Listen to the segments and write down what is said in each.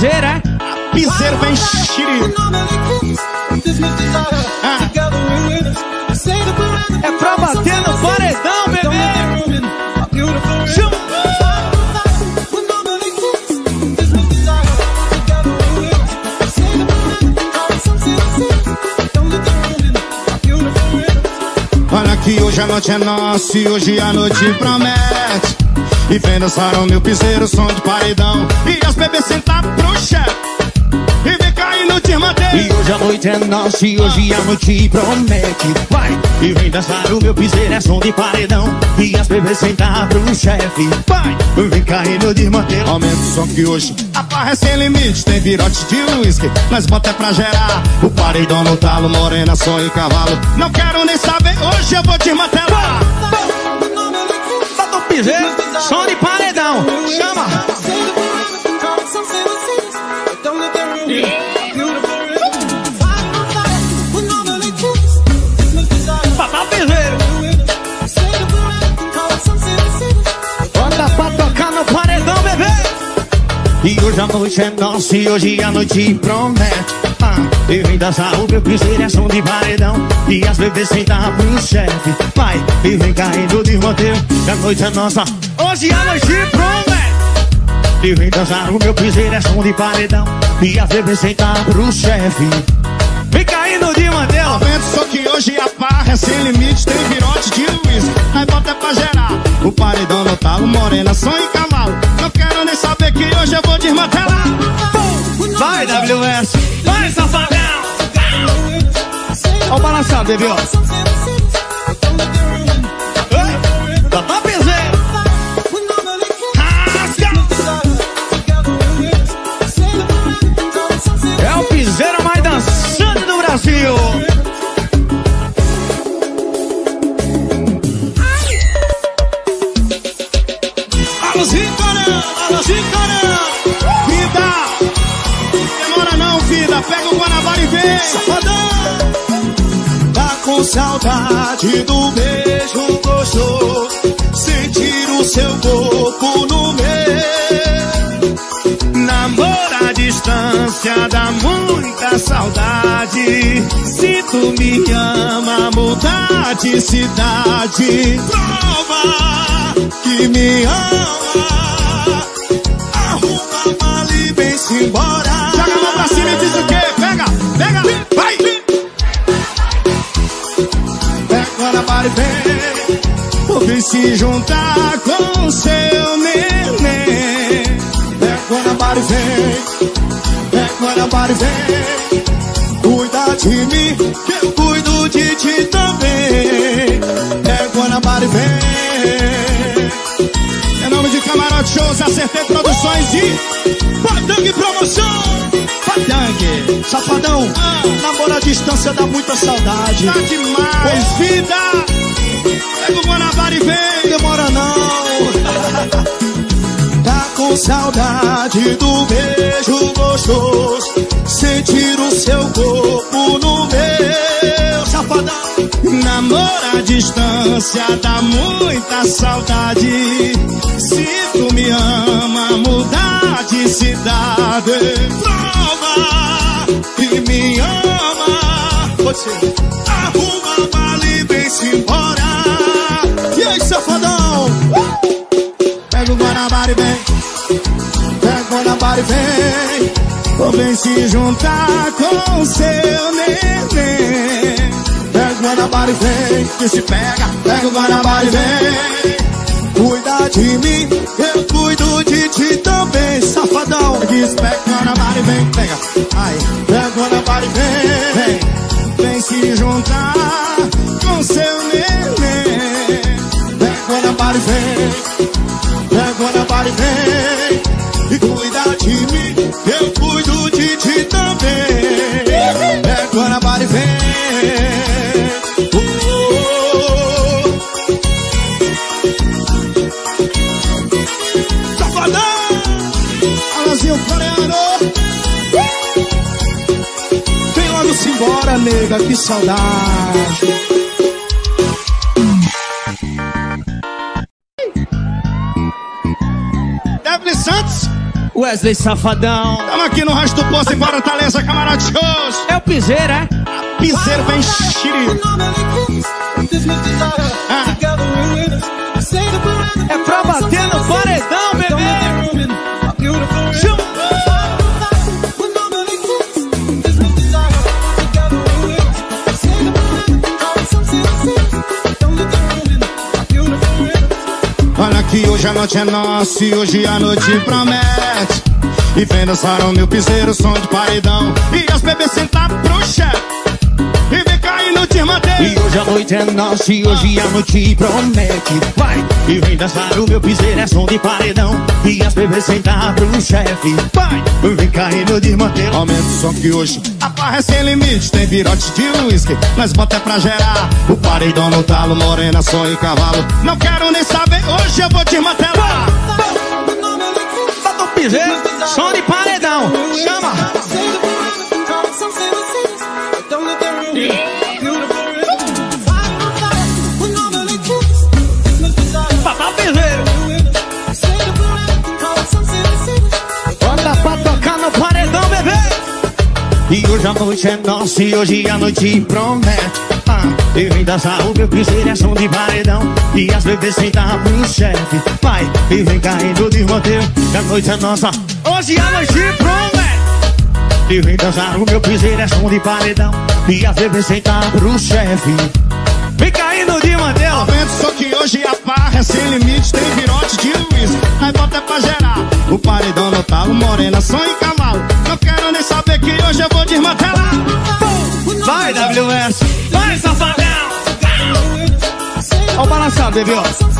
piseira, é? Piseiro vem xiri. Ah. É pra bater no paredão, bebê. Chama. Olha que hoje a noite é nossa e hoje a noite promete. E vem dançar o meu piseiro, som de paredão. E as bebês sentar pro chefe. E vem cair no te manter. E hoje a noite é nossa e hoje a noite promete. Vai! E vem dançar o meu piseiro, é som de paredão. E as bebês sentar pro chefe. Vai! Vem cair no desmantelo. Aumenta o som que hoje a barra é sem limite. Tem virote de uísque, nós bota é pra gerar. O paredão no talo, morena, sonho e cavalo. Não quero nem saber, hoje eu vou desmantelar. Bota piseiro, som de paredão. Chama! O piseiro. Bota pra tocar no paredão, bebê. E hoje a noite é nossa e hoje a noite promete. E vem dançar o meu piseiro, é som de paredão. E as bebês sentar pro chefe. Vai, e vem caindo de roteiro. Que a noite é nossa, hoje a noite promete. E vem dançar o meu piseiro, é som de paredão. E as bebês sentar pro chefe. Vem caindo de mantelo. Aumenta o som que hoje a barra é sem limite. Tem virote de uísque, nós bota pra gerar. O paredão no talo, morena, sonho e cavalo. Não quero nem saber que hoje eu vou desmantelar. Vai, WS. Vai, safadão. Ó o balançado, bebê, ó. Dá pra. É o piseiro mais dançante do Brasil. Pega o Guanabara e vem! Safadão! Tá com saudade do beijo gostoso Sentir o seu corpo no meu Namoro à distância dá muita saudade Se tu me ama, mudar de cidade Prova que me ama se juntar com seu neném para e vem para e vem Cuida de mim, que eu cuido de ti também para e vem Em nome de Camarote Shows, Acertei Produções e Patangue Promoção Patangue Safadão, Ah. namoro à distância dá muita saudade. Tá demais, vida! Pega o Guanabara e vem! Demora não. Tá com saudade do beijo gostoso. Sentir o seu corpo no meu. Safadão, Namoro à distância dá muita saudade. Se tu me ama, mudar de cidade. Prova que me ama. ser. Arruma a mala e vem-se embora. Guanabara e vem. Pega o Guanabara e vem. Vem se juntar com seu neném. Pega o Guanabara e vem. Que se pega. Pega o Guanabara e vem. Cuida de mim, eu cuido de ti também, safadão. Diz pega o Guanabara e vem. Pega. Ai. Pega o Guanabara e vem. Vem. Vem se juntar com seu neném. Pega o Guanabara e vem. Vem. E cuida de mim, eu cuido de ti também. O Guanabara e vem. Oh, Safadão! Alazinho coreano! Vem logo-se embora, nega, que saudade. Wesley Safadão. Tamo aqui no Rasto do Poço em Fortaleza, camarote shows. É o piseiro, é? Piseiro bem xiri. Ah. É pra bater no paredão, a noite é nossa e hoje a noite promete. E vem dançar o meu piseiro, som de paredão. E as bebês sentar pro chefe. E vem manter. E hoje a noite é nossa e hoje a noite promete. Vai! E vem dançar o meu piseiro, é som de paredão. E as bebês sentar pro chefe. Vai! Vem caindo de manter. Aumenta o som que hoje a barra é sem limite. Tem virote de uísque, nós bota é pra gerar. O paredão no talo, morena, som e cavalo. Não quero nem saber, hoje eu vou desmantelar. Bota o piseiro, som de paredão. Chama! E hoje a noite é nossa e hoje a noite promete. Ah, e vem dançar o meu piseiro, é som de paredão. E as bebês sentar pro chefe. Vai, e vem caindo de roteiro. Que a noite é nossa, hoje a noite promete. E vem dançar o meu piseiro, é som de paredão. E as bebês sentar pro chefe. Vem caindo de mantel. Aumenta o som que hoje a barra é sem limite. Tem virote de uísque, nós bota pra gerar. O paredão no talo, morena, som e cavalo. Não quero nem saber que hoje eu vou desmantelar. Vai, WS. Vai, safadão. Ó o balançado, bebê, ó.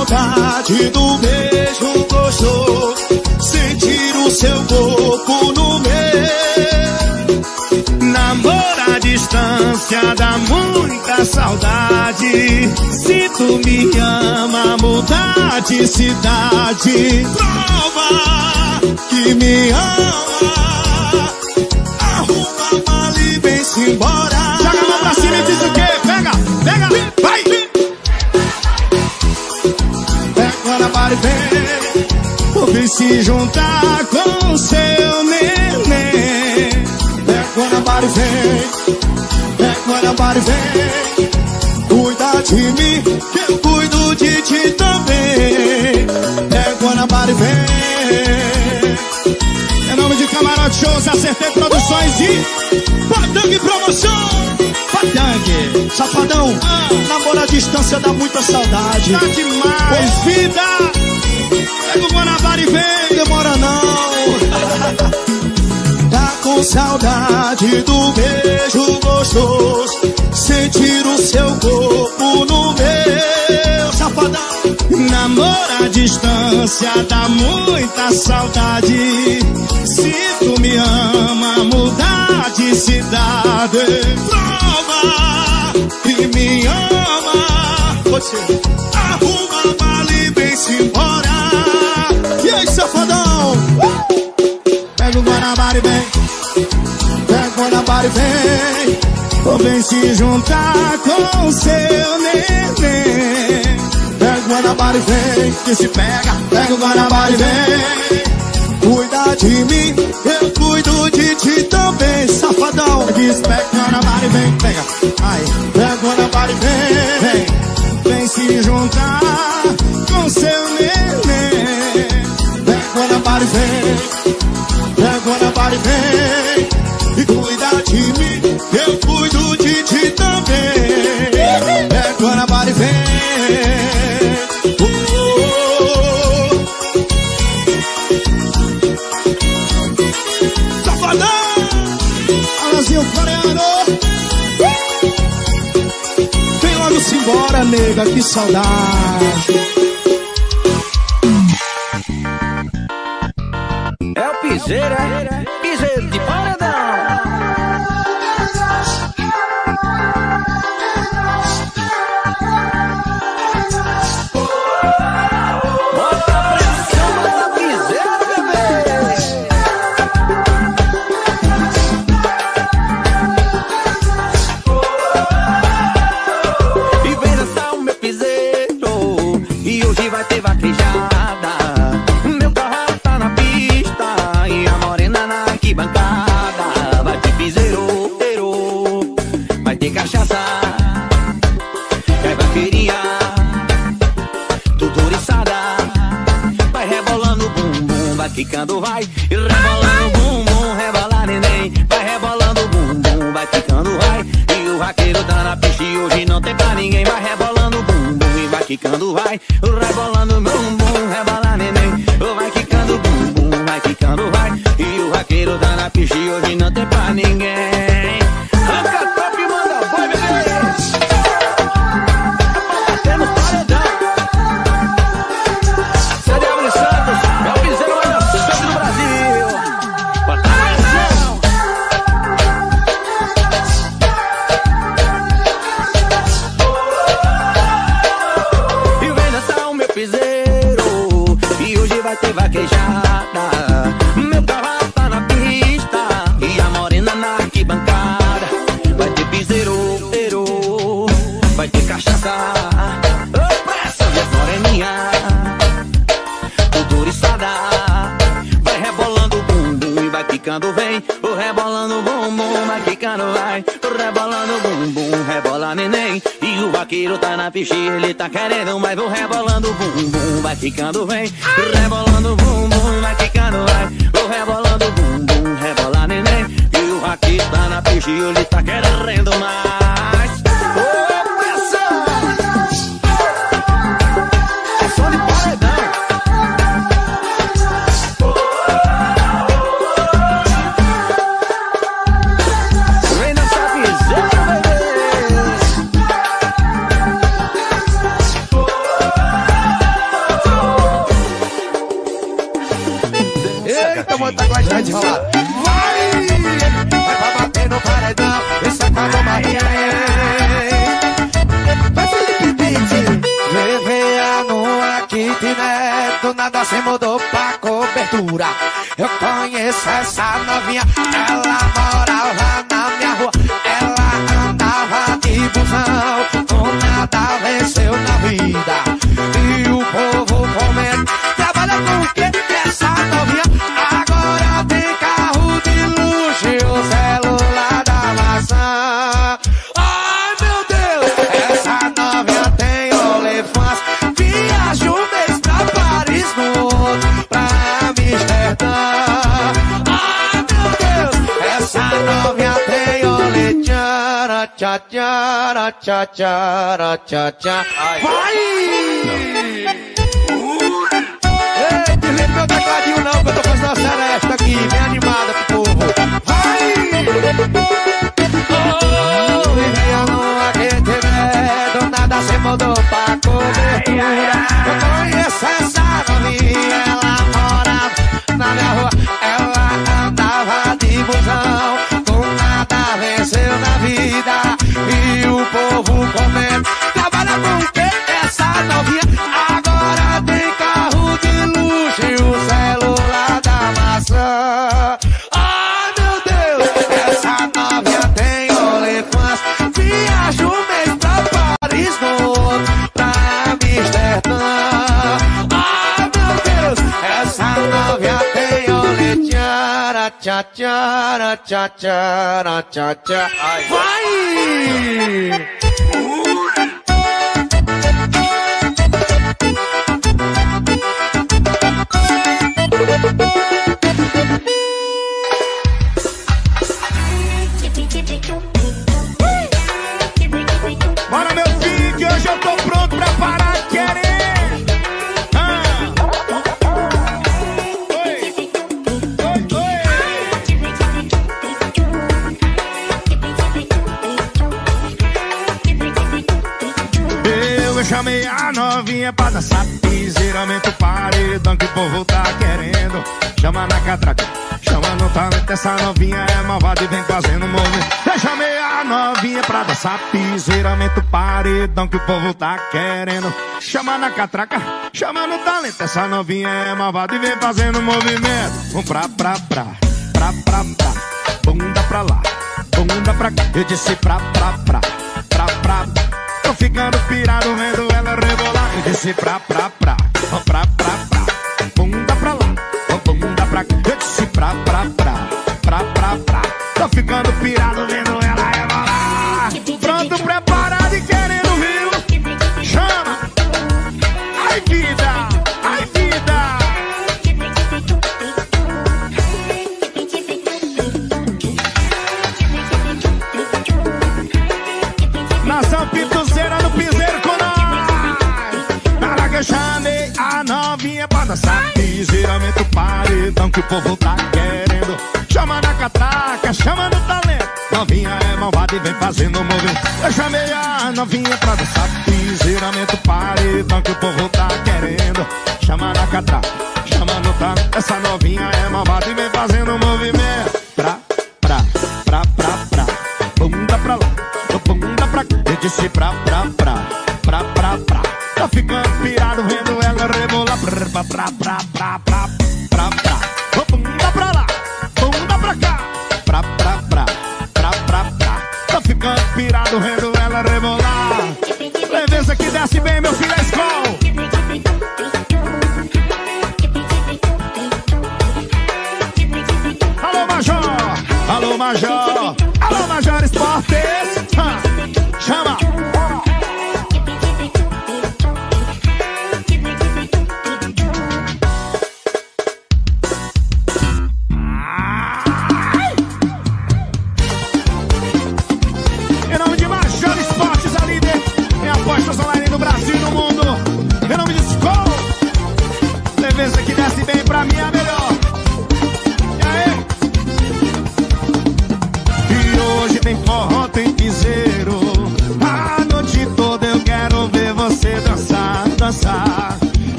Saudade do beijo gostoso. Sentir o seu corpo no meu. Namoro à distância dá muita saudade. Se tu me ama, mudar de cidade. Prova que me ama. Se juntar com seu neném. Pega Guanabara e vem. Pega Guanabara e vem. Cuida de mim, que eu cuido de ti também. Pega Guanabara e vem. Em nome de Camarote Shows, acertei produções e Padang Promoção. Padang, safadão, namoro à distância dá muita saudade. Tá demais, vida. Guanabara e vem, demora não. Tá com saudade do beijo gostoso. Sentir o seu corpo no meu, safadão. Namoro à distância dá muita saudade. Se tu me ama, mudar de cidade. Prova que me ama. Arruma a mala e Guanabara vem. Pega o Guanabara e vem. Ou vem se juntar com seu neném. Pega o Guanabara e vem. Que se pega. Pega o Guanabara e vem. Cuida de mim, eu cuido de ti também, safadão. Diz, pega o Guanabara e vem, pega. Ai, pega o Guanabara e vem. Vem, vem se juntar com seu neném. Pega o Guanabara e vem. Pega o Guanabara e vem. E cuida de mim, eu cuido de ti também. Pega o Guanabara e vem. Oh, oh. Safadão! Alazinho coreano! Vem logo-se embora, nega, que saudade! y no te pa paningues. Senado vem. nada se mudou pra cobertura. Eu conheço essa novinha, ela mora lá tchá, tchá, ra, tchá, tchá. Vai! Ei, desliga meu tecladinho não, que eu tô fazendo uma seresta aqui, bem animada pro povo. Vai! Oh, vivi a lua que nada se mudou pra cobertura. tchá, tchá, tchá, tchá. Vai! Uh! é pra dançar. Piseiramento, tá é paredão que o povo tá querendo Chama na catraca, chama no talento Essa novinha é malvada e vem fazendo movimento. Eu chamei a novinha pra dançar. Piseiramento, paredão que o povo tá querendo Chama na catraca, chama no talento. Essa novinha é malvada e vem fazendo movimento. Um pra pra pra, pra pra pra. Bunda pra lá, bunda pra cá. Eu disse pra pra pra ficando pirado vendo ela rebolar. Disse pra pra pra, pra pra pra, bunda pra lá, bunda pra. Eu disse pra pra pra, pra fazendo movimento. Eu chamei a novinha pra dançar. Piseiramento paredão que o povo tá querendo. Chama na catraca, chama no talento. Essa novinha é malvada e vem fazendo movimento. Pra, pra, pra, pra, pra. Bunda pra lá, bunda pra cá. Eu disse pra, pra, pra, pra, pra, pra. Tá ficando pirado vendo ela rebolar. Pra, pra, pra, pra, pra, pra, pra. Ô, desce bem, meu filho, escola. Alô, Major! Alô, Major!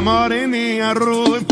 Moreninha ruiva.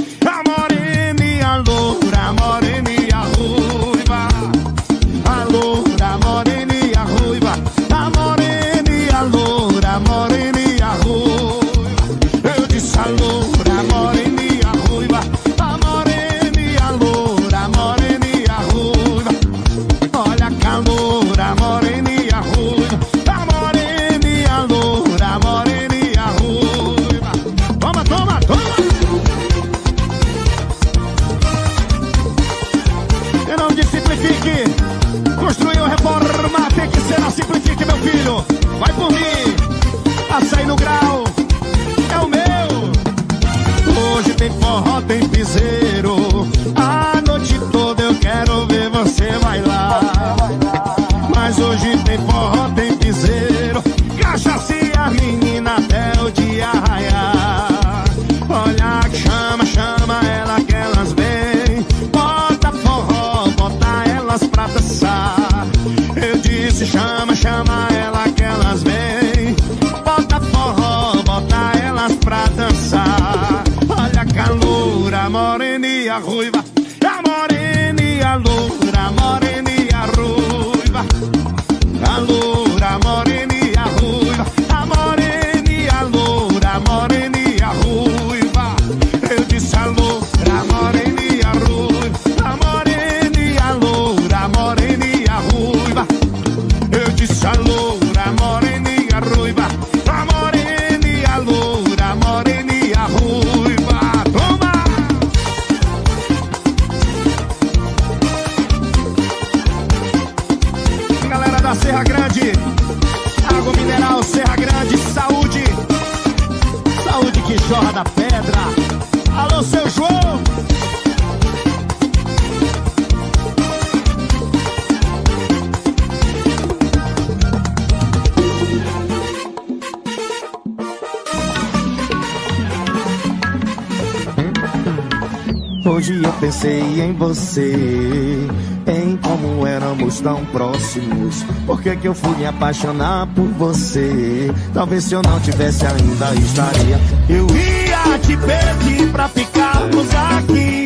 Você, em como éramos tão próximos. Por que, que eu fui me apaixonar por você? Talvez se eu não tivesse ainda estaria. Eu ia te pedir pra ficarmos aqui.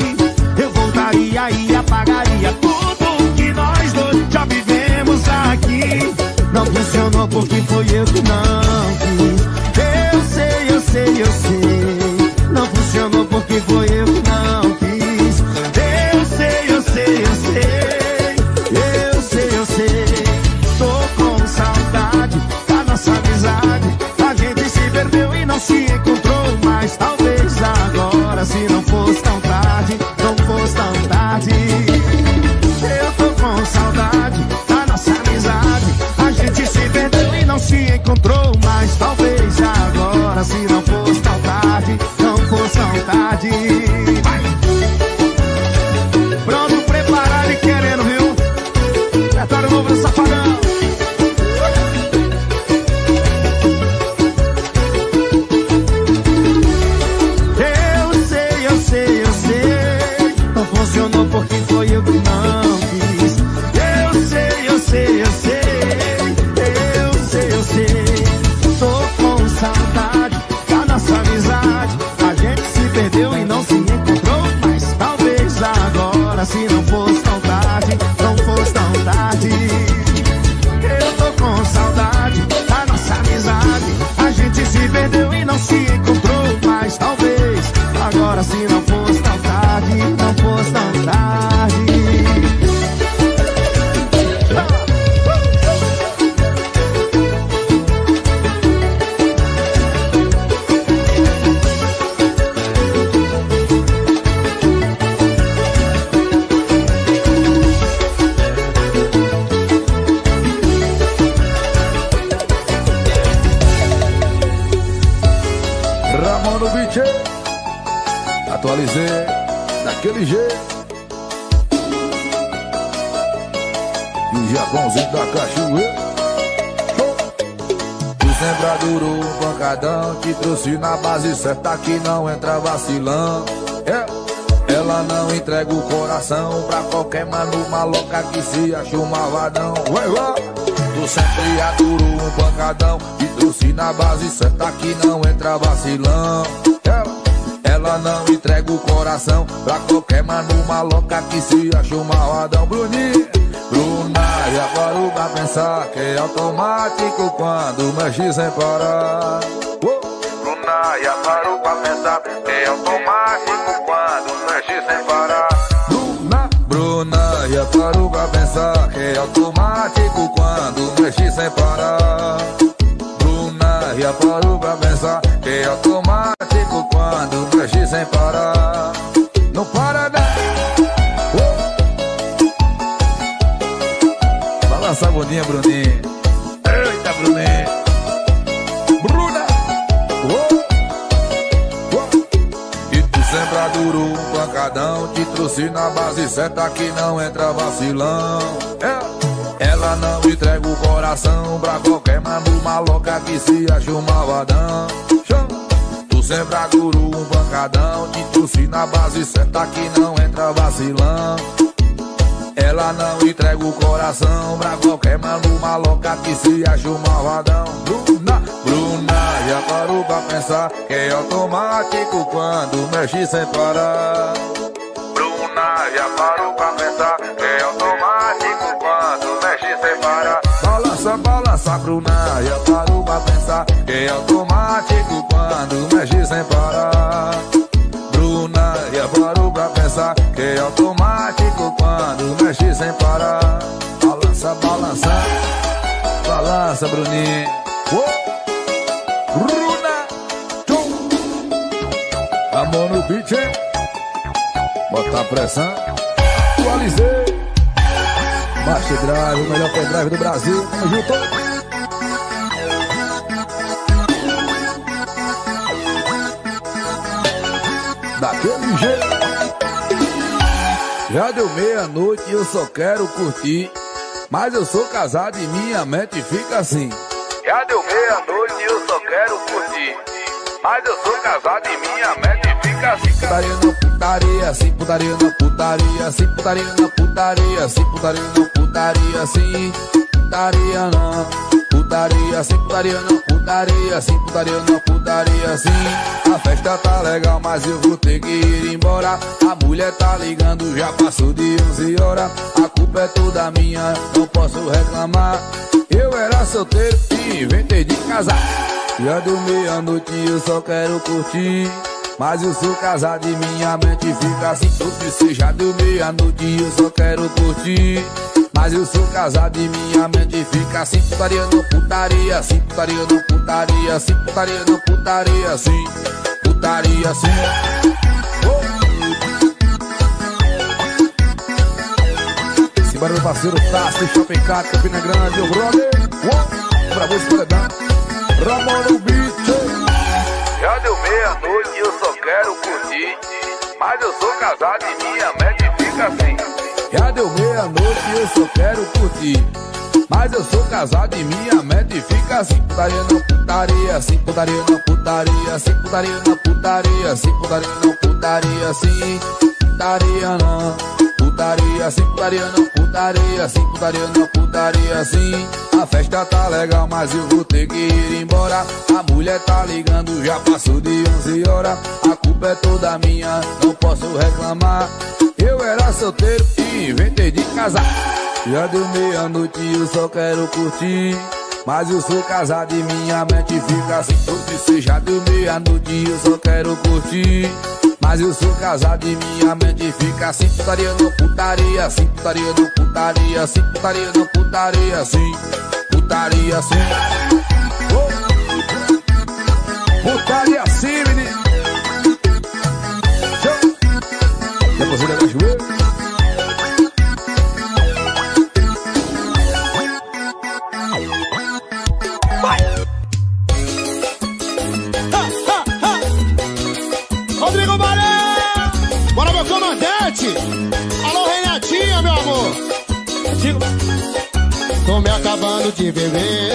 Eu voltaria e apagaria tudo que nós dois já vivemos aqui. Não funcionou porque foi eu que não quis. Eu sei, eu sei, eu sei. Trouxe na base certa que não entra vacilão. É. Ela não entrega o coração pra qualquer mano maloca que se acha um malvadão. Ué, ué. Tu sempre adorou um pancadão E trouxe na base certa que não entra vacilão Ela, ela não entrega o coração Pra qualquer mano maloca que se acha um malvadão Bruninho, Bruna, já parou pra pensar Que é automático quando mexe sem parar é automático quando mexe sem parar Bruna, Bruna, já parou pra pensar que é automático quando mexe sem parar. Bruna, já parou pra pensar que é automático quando mexe sem parar. Não para não. Oh. Balança a Bruninho. Na base certa que não entra vacilão É, Ela não entrega o coração Pra qualquer mano maloca que se acha um malvadão. Tu sempre adorou um pancadão Te trouxe na base certa que não entra vacilão ela não entrega o coração pra qualquer mano maloca que se acha um malvadão. Bruna, Bruna, já parou pra pensar que é automático quando mexe sem parar. Automático quando mexe sem parar. Bruna, já parou pra pensar que é automático quando mexe sem parar. Balança, balança, balança, Bruninho. Oh. Bruna, tum. Amor no beat, hein? Bota a pressão. Atualizei. Master Drive, o melhor pendrive do Brasil. Tamo junto. Daquele jeito. Já deu meia-noite e eu só quero curtir. Mas eu sou casado e minha mente fica assim. Já deu meia-noite e eu só quero curtir. Mas eu sou casado e minha meta fica assim. Putaria não putaria, assim putaria não putaria, assim putaria não putaria, assim putaria não putaria, assim putaria não putaria, sem putaria não, putaria, sem putaria não, putaria sim. A festa tá legal, mas eu vou ter que ir embora. A mulher tá ligando, já passou de 11 horas. A culpa é toda minha, não posso reclamar. Eu era solteiro e inventei de casar. Já deu meia-noite eu só quero curtir. Mas eu sou casado e minha mente fica assim Tudo se já deu meia-noite eu só quero curtir Mas eu sou casado e minha mente fica assim Putaria não putaria, assim putaria não putaria Assim putaria não putaria, assim Putaria assim. Simbora meu parceiro Tassi, Shopping Car, Campina Grande, meu brother oh. Pra você, Paredão Ramon no beat já deu meia-noite e eu só quero curtir. Mas eu sou casado e minha meta fica assim. Já deu meia-noite e eu só quero curtir. Mas eu sou casado e minha meta fica assim. Putaria não putaria, assim putaria não putaria, assim putaria não putaria, assim putaria não putaria, assim putaria não putaria, assim putaria não putaria, assim putaria não putaria, assim. A festa tá legal, mas eu vou ter que ir embora. A mulher tá ligando, já passou de 11 horas. A culpa é toda minha, não posso reclamar. Eu era solteiro e inventei de casar. Já deu meia-noite e eu só quero curtir. Mas eu sou casado e minha mente fica assim. Todo se já deu meia-noite e eu só quero curtir. Mas eu sou casado e minha mente fica assim Putaria não putaria, assim Putaria não putaria, assim Putaria não putaria, assim Putaria assim. Putaria assim, menino Depois ele é Tô me acabando de beber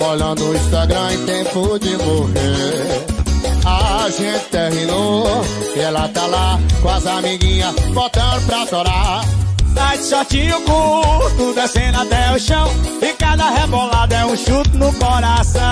Olhando o Instagram em tempo de morrer A gente terminou E ela tá lá com as amiguinhas Botando pra torar Tá de shortinho curto Descendo até o chão E cada rebolada é um chute no coração.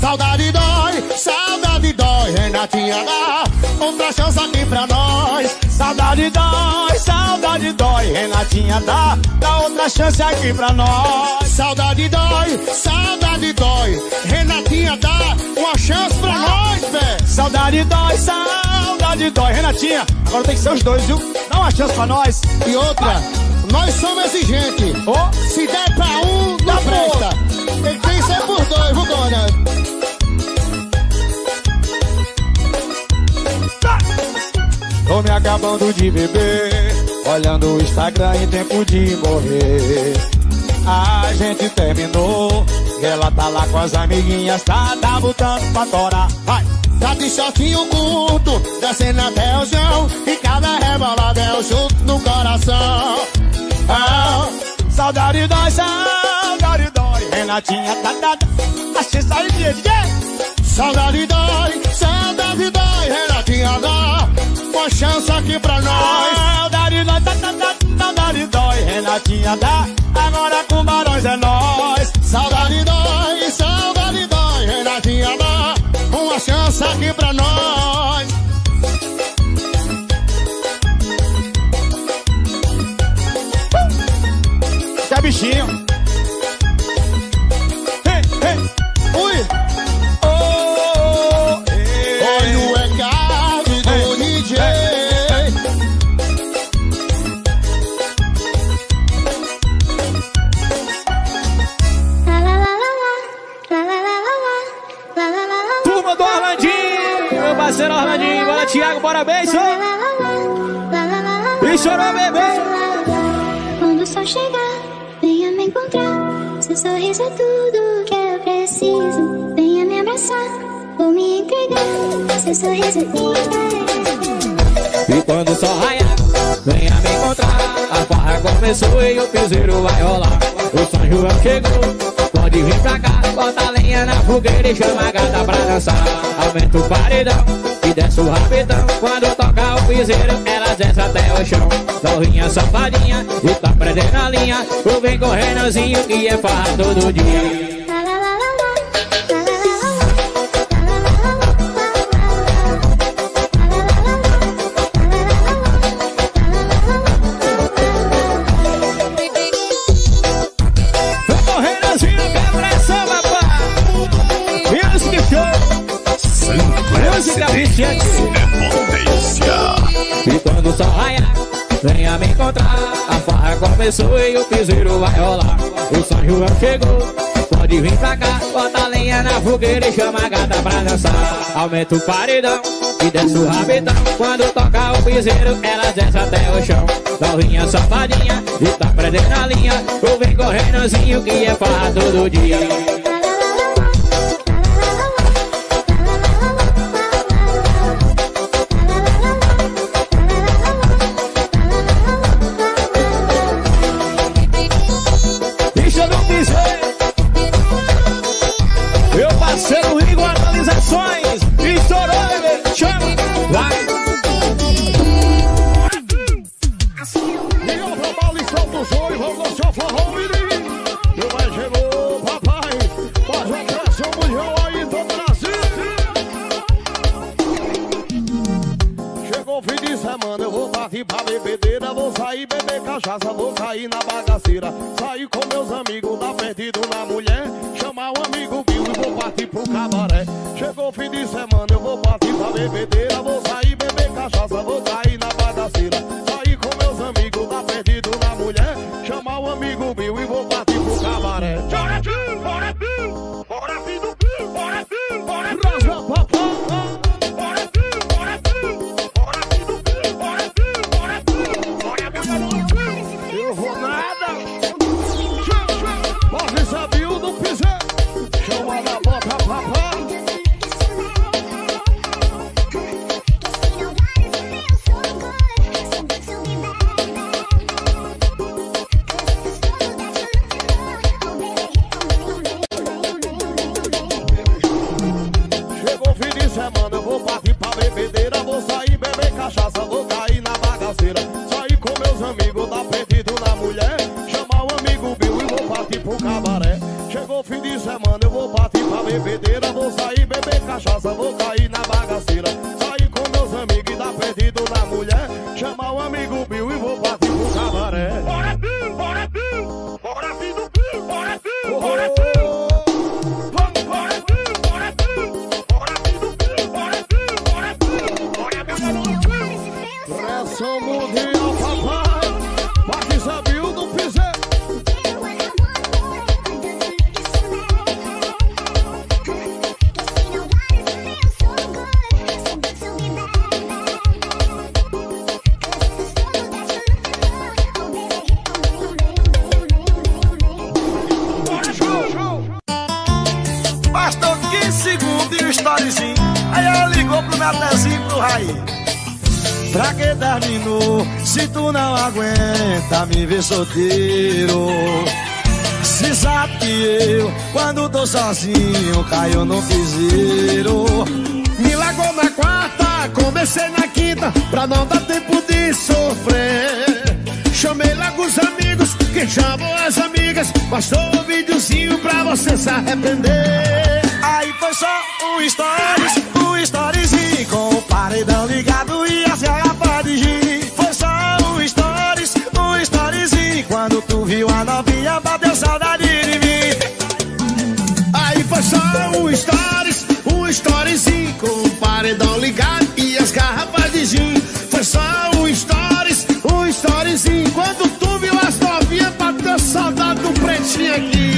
Saudade dói, saudade dói Renatinha dá outra chance aqui pra nós Saudade dói, saudade dói, Renatinha dá, dá outra chance aqui pra nós. Saudade dói, saudade dói, Renatinha dá uma chance pra nós, véi. Saudade dói, saudade dói, Renatinha, agora tem que ser os dois, viu? Dá uma chance pra nós. E outra, nós somos exigentes. Oh. Se der pra um, não presta. Tem que ser por dois, viu, dona? Tô me acabando de beber Olhando o Instagram em tempo de morrer A gente terminou Ela tá lá com as amiguinhas Tá, tá botando pra torar Vai! Tá de shortinho curto Descendo até o chão E cada rebolada é o chute no coração ah, Saudade dói, saudade dói Renatinha tá, tá, tá Achei sair de Saudade dói, saudade uma chance aqui pra nós. Saudade dói, tá, tá, tá, saudade dói, Renatinha dá, agora com barões é nós. Saudade dói, saudade dói, Renatinha dá, uma chance aqui pra nós. Que bichinho. E quando o sol raiar, venha me encontrar. A farra começou e o piseiro vai rolar. O São João chegou Pode vir pra cá, bota lenha na fogueira e chama a gata pra dançar. Aumenta o paredão e desce o rapidão. Quando toca o piseiro, ela desce até o chão. Novinha safadinha e tá prendendo a linha. Tu vem correndozinho que é farra todo dia. Começou e o piseiro vai rolar. O São João chegou, pode vir pra cá. Bota lenha na fogueira e chama a gata pra dançar. Aumenta o paredão e desce o rabetão. Quando toca o piseiro, ela desce até o chão. Novinha safadinha e tá prendendo a linha. Tu vem correndozinho que é farra todo dia. Semana, eu vou partir pra bebedeira. Vou sair beber cachaça, vou cair na bagaceira. Sair com meus amigos, dar perdido na mulher. Chamar um amigo Bill e vou partir pro cabaré. Chegou o fim de semana, eu vou partir pra bebedeira. Vou solteiro. Se sabe que eu, quando tô sozinho, caio no piseiro. Me largou na quarta, comecei na quinta, pra não dar tempo de sofrer. Chamei logo os amigos, que chamam as amigas, bastou um videozinho pra você se arrepender. Aí foi só um stories, só um stories, um storyzinho com o paredão ligado e as garrafas de gin. Foi só um stories, um storyzinho quando tu viu as novinhas bateu saudade do pretinho aqui.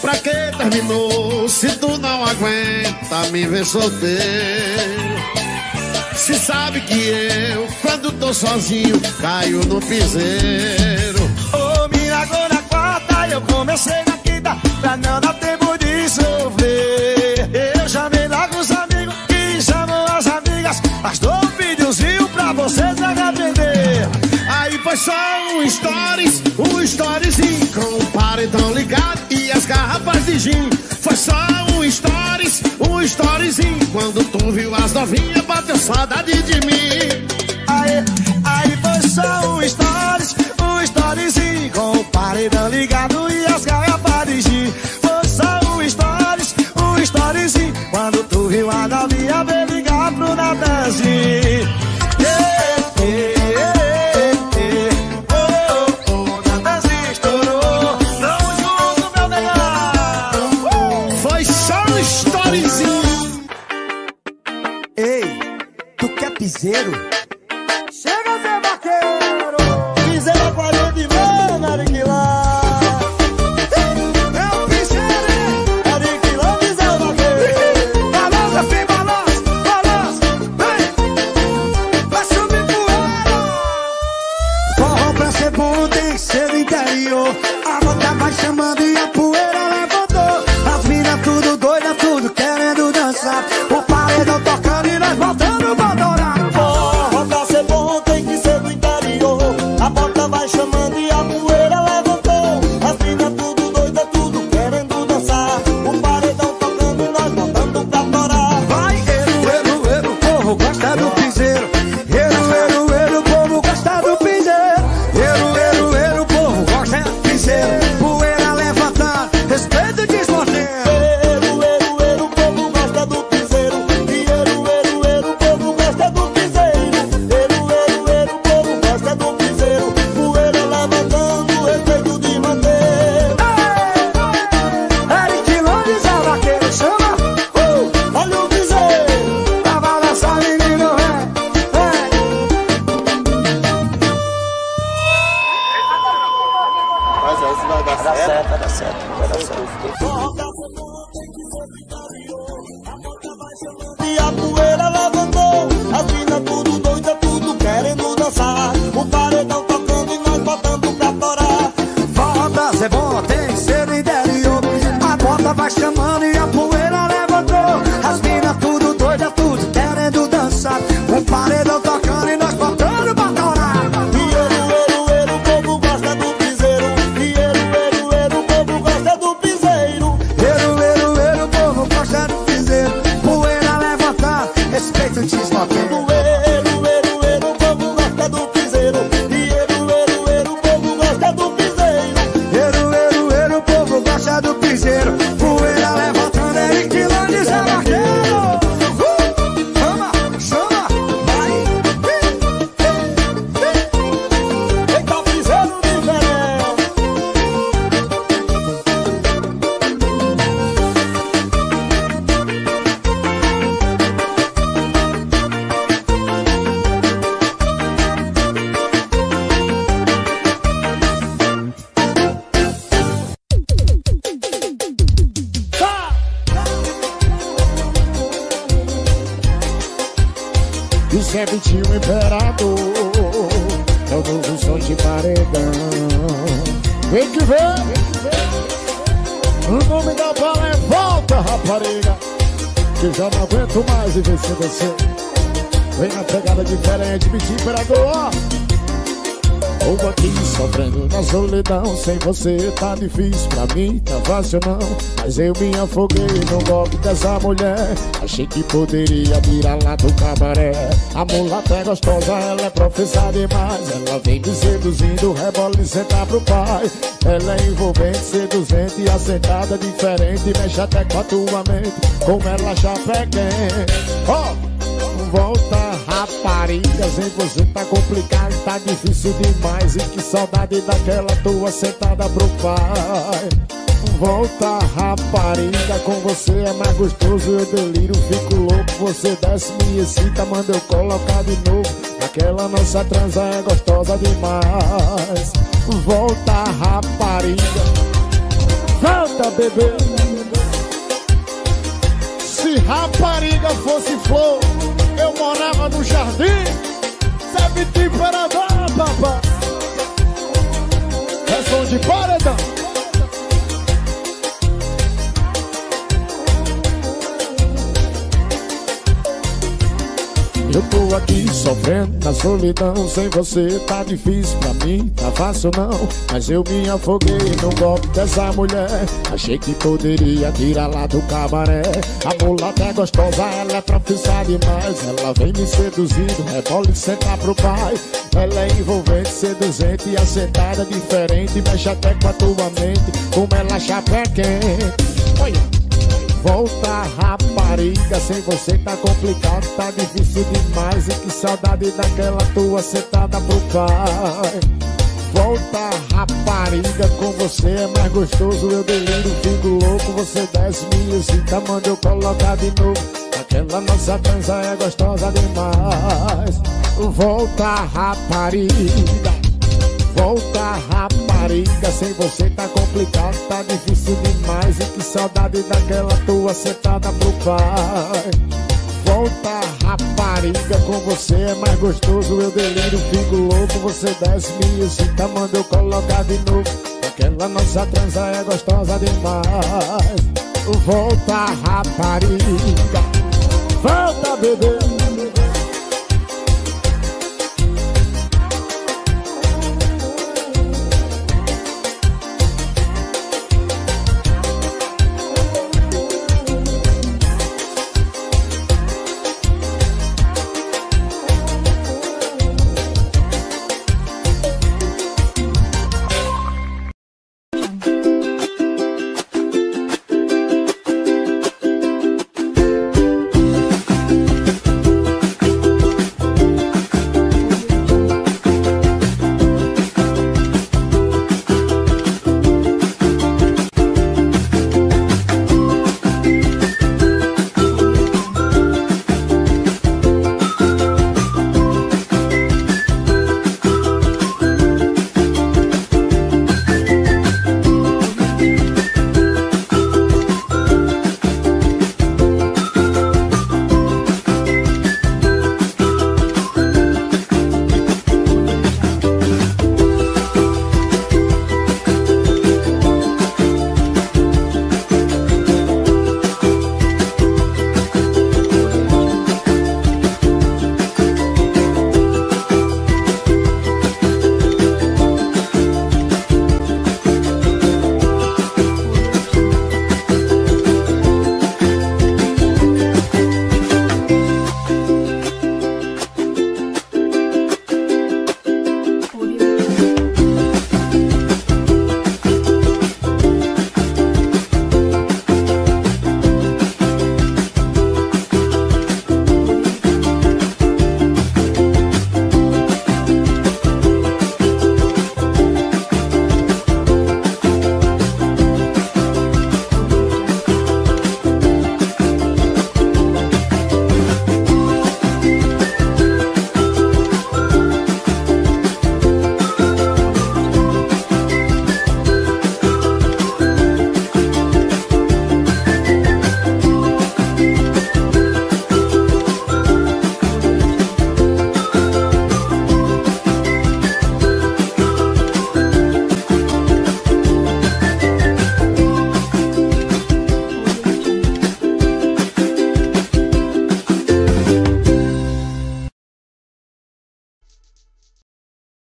Pra que terminou aguenta me ver solteiro. Se sabe que eu, quando tô sozinho, caio no piseiro. Ô, oh, Miragô na quarta, eu comecei na quinta, pra não dar tempo de sofrer. Eu chamei logo os amigos e chamou as amigas, mas tô um videozinho pra vocês aprender. Aí foi só um stories, um storyzinho, com o paredão ligado e as garrafas de gin. Só um storyzinho. Quando tu viu as novinhas, bateu saudade de mim. Aí, aí foi só um stories, um storyzinho com o paredão ligado e as garrafas de gin. Foi só um stories, um storyzinho. Quando tu viu a novinha, veio ligar pro Natanzinho. Quer E sempre tinha um imperador. É o novo som de paredão. Vem que vem. O nome da bala é Volta, rapariga. Que já não aguento mais sem você. Vem na pegada diferente, bicho imperador. Ou aqui sofrendo na solidão Sem você tá difícil. Pra mim, tá fácil não Mas eu me afoguei no golpe dessa mulher. Achei que poderia virar lá do cabaré. A mulata é gostosa, ela é professada demais. Ela vem me seduzindo, rebola e senta pro pai. Ela é envolvente, seduzente assentada diferente Mexe até com a tua mente, como ela já quente Ó, volta rapariga Sem você tá complicado, tá difícil demais E que saudade daquela tua sentada pro pai. Volta rapariga, com você é mais gostoso Eu deliro, fico louco Você desce, me excita, manda eu colocar de novo Aquela nossa transa é gostosa demais. Volta rapariga Volta bebê. Se rapariga fosse flor, eu morava no jardim. Sabe de imperador, papá. É som de paredão. Eu tô aqui sofrendo na solidão. Sem você tá difícil pra mim, tá fácil não. Mas eu me afoguei no golpe dessa mulher. Achei que poderia tirar lá do cabaré. A mulata é gostosa, ela é profissa demais. Ela vem me seduzindo, rebola e senta pro pai. Ela é envolvente, seduzente e assentada diferente. Mexe até com a tua mente, como ela chapa quente. Olha Volta rapariga, sem você tá complicado, tá difícil demais. E que saudade daquela tua sentada pro pai. Volta rapariga, com você é mais gostoso. Eu deliro, fico louco, você desce me excita Manda eu colocar de novo. Aquela nossa dança é gostosa demais. Volta rapariga Volta rapariga, sem você tá complicado, tá difícil demais E que saudade daquela tua sentada pro pai. Volta rapariga, com você é mais gostoso Eu deliro, fico louco, você desce, me excita Manda eu colocar de novo, aquela nossa transa é gostosa demais. Volta rapariga, volta bebê